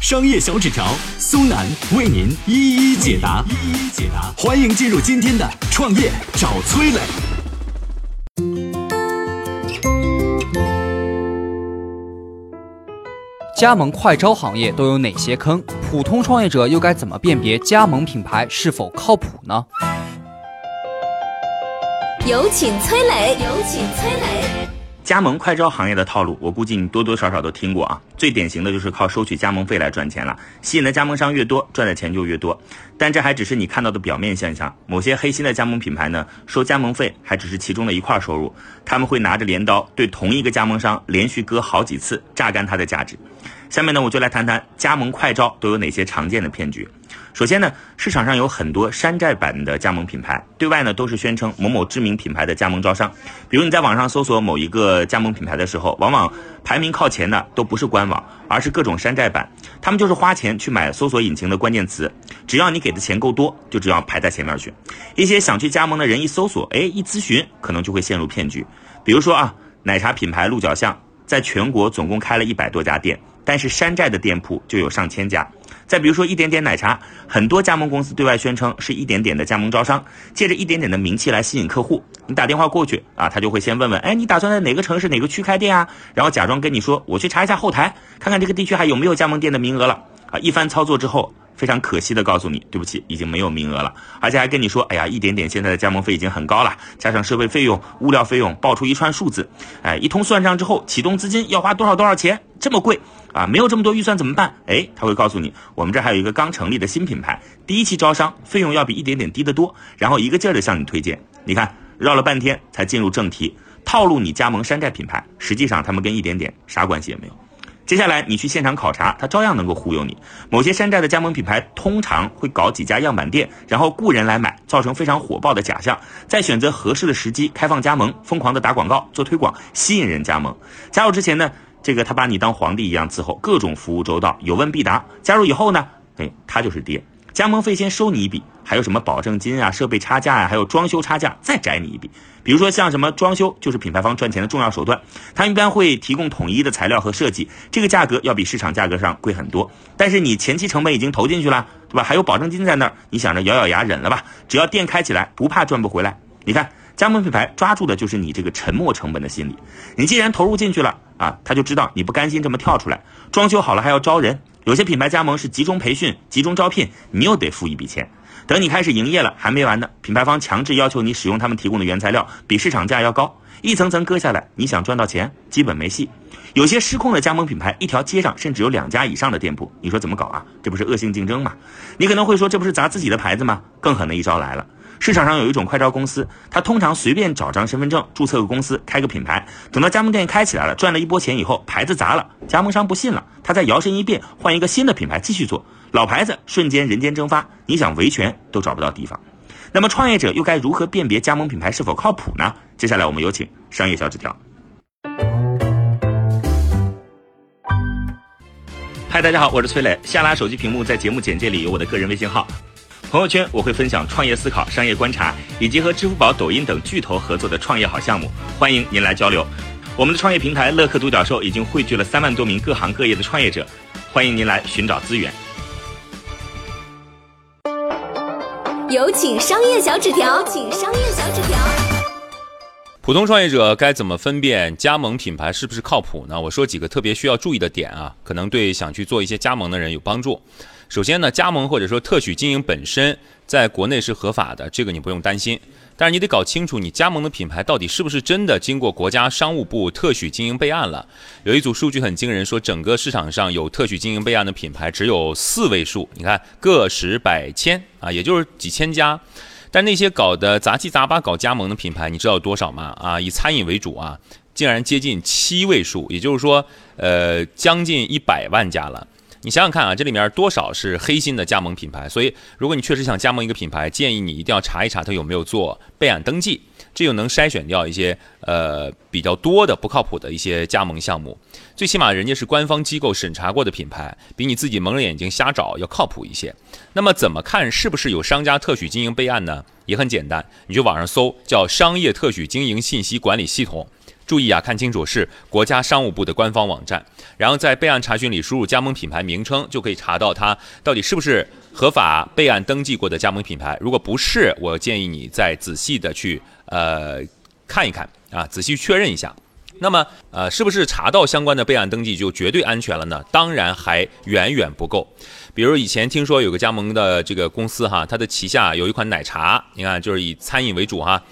商业小纸条苏南为您一一解答，一一解答。欢迎进入今天的创业找崔磊。加盟快招行业都有哪些坑？普通创业者又该怎么辨别加盟品牌是否靠谱呢？有请崔磊，有请崔磊。加盟快招行业的套路，我估计你多多少少都听过啊。最典型的就是靠收取加盟费来赚钱了，吸引的加盟商越多，赚的钱就越多。但这还只是你看到的表面现象，某些黑心的加盟品牌呢，收加盟费还只是其中的一块收入，他们会拿着镰刀对同一个加盟商连续割好几次，榨干它的价值。下面呢，我就来谈谈加盟快招都有哪些常见的骗局。首先呢，市场上有很多山寨版的加盟品牌，对外呢都是宣称某某知名品牌的加盟招商。比如你在网上搜索某一个加盟品牌的时候，往往排名靠前的都不是官网，而是各种山寨版。他们就是花钱去买搜索引擎的关键词，只要你给的钱够多，就只要排在前面去。一些想去加盟的人一搜索，哎，一咨询，可能就会陷入骗局。比如说啊，奶茶品牌鹿角巷在全国总共开了一百多家店，但是山寨的店铺就有上千家。再比如说一点点奶茶，很多加盟公司对外宣称是一点点的加盟招商，借着一点点的名气来吸引客户。你打电话过去啊，他就会先问问，哎，你打算在哪个城市哪个区开店啊？然后假装跟你说，我去查一下后台，看看这个地区还有没有加盟店的名额了。啊，一番操作之后，非常可惜的告诉你，对不起，已经没有名额了。而且还跟你说，哎呀，一点点现在的加盟费已经很高了，加上设备费用、物料费用，报出一串数字，哎，一通算账之后，启动资金要花多少多少钱，这么贵。啊，没有这么多预算怎么办？哎，他会告诉你，我们这还有一个刚成立的新品牌，第一期招商费用要比一点点低得多，然后一个劲儿的向你推荐。你看，绕了半天才进入正题，套路你加盟山寨品牌，实际上他们跟一点点啥关系也没有。接下来你去现场考察，他照样能够忽悠你。某些山寨的加盟品牌通常会搞几家样板店，然后雇人来买，造成非常火爆的假象，再选择合适的时机开放加盟，疯狂的打广告做推广，吸引人加盟。加入之前呢？这个他把你当皇帝一样伺候，各种服务周到，有问必答。加入以后呢，哎，他就是爹。加盟费先收你一笔，还有什么保证金啊、设备差价呀，还有装修差价，再摘你一笔。比如说像什么装修，就是品牌方赚钱的重要手段。他一般会提供统一的材料和设计，这个价格要比市场价格上贵很多。但是你前期成本已经投进去了，对吧？还有保证金在那儿，你想着咬咬牙忍了吧？只要店开起来，不怕赚不回来。你看。加盟品牌抓住的就是你这个沉没成本的心理，你既然投入进去了啊，他就知道你不甘心这么跳出来，装修好了还要招人。有些品牌加盟是集中培训、集中招聘，你又得付一笔钱。等你开始营业了，还没完呢，品牌方强制要求你使用他们提供的原材料，比市场价要高，一层层割下来，你想赚到钱基本没戏。有些失控的加盟品牌，一条街上甚至有两家以上的店铺，你说怎么搞啊？这不是恶性竞争吗？你可能会说，这不是砸自己的牌子吗？更狠的一招来了。市场上有一种快招公司，他通常随便找张身份证，注册个公司，开个品牌，等到加盟店开起来了，赚了一波钱以后，牌子砸了，加盟商不信了，他再摇身一变，换一个新的品牌继续做，老牌子瞬间人间蒸发，你想维权都找不到地方。那么创业者又该如何辨别加盟品牌是否靠谱呢？接下来我们有请商业小纸条。嗨，大家好，我是崔磊，下拉手机屏幕，在节目简介里有我的个人微信号。朋友圈我会分享创业思考、商业观察，以及和支付宝、抖音等巨头合作的创业好项目，欢迎您来交流。我们的创业平台乐客独角兽已经汇聚了三万多名各行各业的创业者，欢迎您来寻找资源。有请商业小纸条，请商业小纸条。普通创业者该怎么分辨加盟品牌是不是靠谱呢？我说几个特别需要注意的点啊，可能对想去做一些加盟的人有帮助。首先呢，加盟或者说特许经营本身在国内是合法的，这个你不用担心。但是你得搞清楚，你加盟的品牌到底是不是真的经过国家商务部特许经营备案了。有一组数据很惊人，说整个市场上有特许经营备案的品牌只有四位数，你看个十百千啊，也就是几千家。但那些搞的杂七杂八搞加盟的品牌，你知道有多少吗？啊，以餐饮为主啊，竟然接近七位数，也就是说，呃，将近一百万家了。你想想看啊，这里面多少是黑心的加盟品牌？所以，如果你确实想加盟一个品牌，建议你一定要查一查它有没有做备案登记，这就能筛选掉一些呃比较多的不靠谱的一些加盟项目。最起码人家是官方机构审查过的品牌，比你自己蒙着眼睛瞎找要靠谱一些。那么，怎么看是不是有商家特许经营备案呢？也很简单，你去网上搜叫“商业特许经营信息管理系统”。注意啊，看清楚是国家商务部的官方网站，然后在备案查询里输入加盟品牌名称，就可以查到它到底是不是合法备案登记过的加盟品牌。如果不是，我建议你再仔细的去呃看一看啊，仔细确认一下。那么呃，是不是查到相关的备案登记就绝对安全了呢？当然还远远不够。比如以前听说有个加盟的这个公司哈，它的旗下有一款奶茶，你看就是以餐饮为主哈。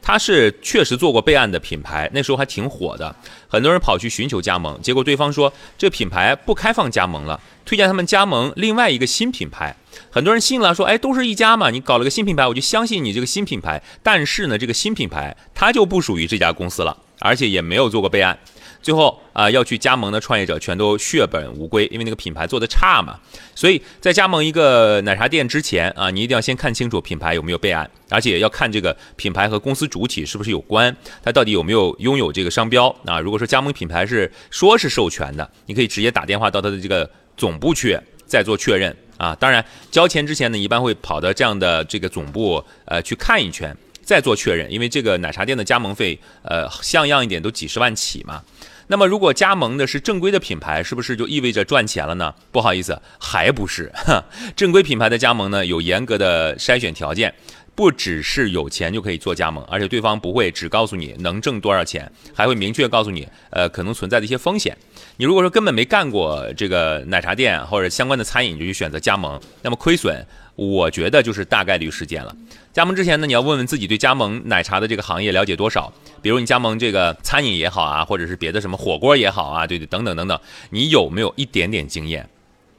他是确实做过备案的品牌，那时候还挺火的，很多人跑去寻求加盟，结果对方说这品牌不开放加盟了，推荐他们加盟另外一个新品牌，很多人信了，说哎都是一家嘛，你搞了个新品牌，我就相信你这个新品牌，但是呢这个新品牌它就不属于这家公司了，而且也没有做过备案。最后啊，要去加盟的创业者全都血本无归，因为那个品牌做的差嘛。所以在加盟一个奶茶店之前啊，你一定要先看清楚品牌有没有备案，而且要看这个品牌和公司主体是不是有关，它到底有没有拥有这个商标啊。如果说加盟品牌是说是授权的，你可以直接打电话到它的这个总部去再做确认啊。当然交钱之前呢，一般会跑到这样的这个总部呃去看一圈。再做确认，因为这个奶茶店的加盟费，呃，像样一点都几十万起嘛。那么如果加盟的是正规的品牌，是不是就意味着赚钱了呢？不好意思，还不是。正规品牌的加盟呢，有严格的筛选条件，不只是有钱就可以做加盟，而且对方不会只告诉你能挣多少钱，还会明确告诉你，呃，可能存在的一些风险。你如果说根本没干过这个奶茶店或者相关的餐饮，就去选择加盟，那么亏损。我觉得就是大概率事件了。加盟之前呢，你要问问自己对加盟奶茶的这个行业了解多少。比如你加盟这个餐饮也好啊，或者是别的什么火锅也好啊，对对，等等等等，你有没有一点点经验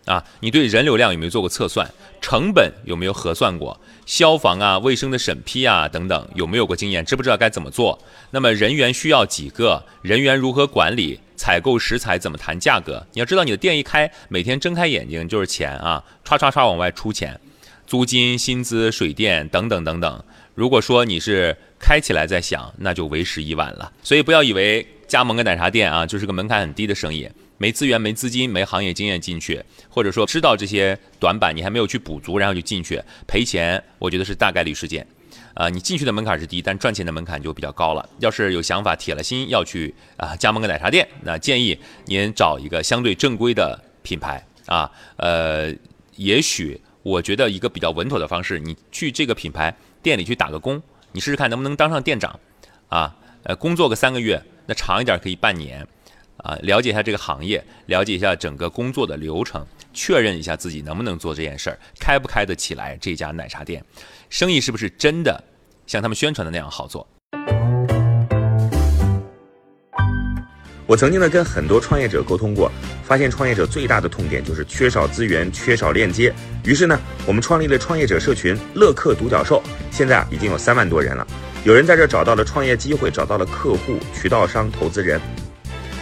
啊？你对人流量有没有做过测算？成本有没有核算过？消防啊、卫生的审批啊等等，有没有过经验？知不知道该怎么做？那么人员需要几个？人员如何管理？采购食材怎么谈价格？你要知道，你的店一开，每天睁开眼睛就是钱啊，唰唰唰往外出钱。租金、薪资、水电等等等等。如果说你是开起来在想，那就为时已晚了。所以不要以为加盟个奶茶店啊，就是个门槛很低的生意，没资源、没资金、没行业经验进去，或者说知道这些短板你还没有去补足，然后就进去赔钱，我觉得是大概率事件。啊，你进去的门槛是低，但赚钱的门槛就比较高了。要是有想法、铁了心要去啊加盟个奶茶店，那建议您找一个相对正规的品牌啊，呃，也许。我觉得一个比较稳妥的方式，你去这个品牌店里去打个工，你试试看能不能当上店长，啊，呃，工作个三个月，那长一点可以半年，啊，了解一下这个行业，了解一下整个工作的流程，确认一下自己能不能做这件事儿，开不开得起来这家奶茶店，生意是不是真的像他们宣传的那样好做。我曾经呢跟很多创业者沟通过，发现创业者最大的痛点就是缺少资源、缺少链接。于是呢，我们创立了创业者社群“乐客独角兽”，现在啊已经有三万多人了。有人在这找到了创业机会，找到了客户、渠道商、投资人。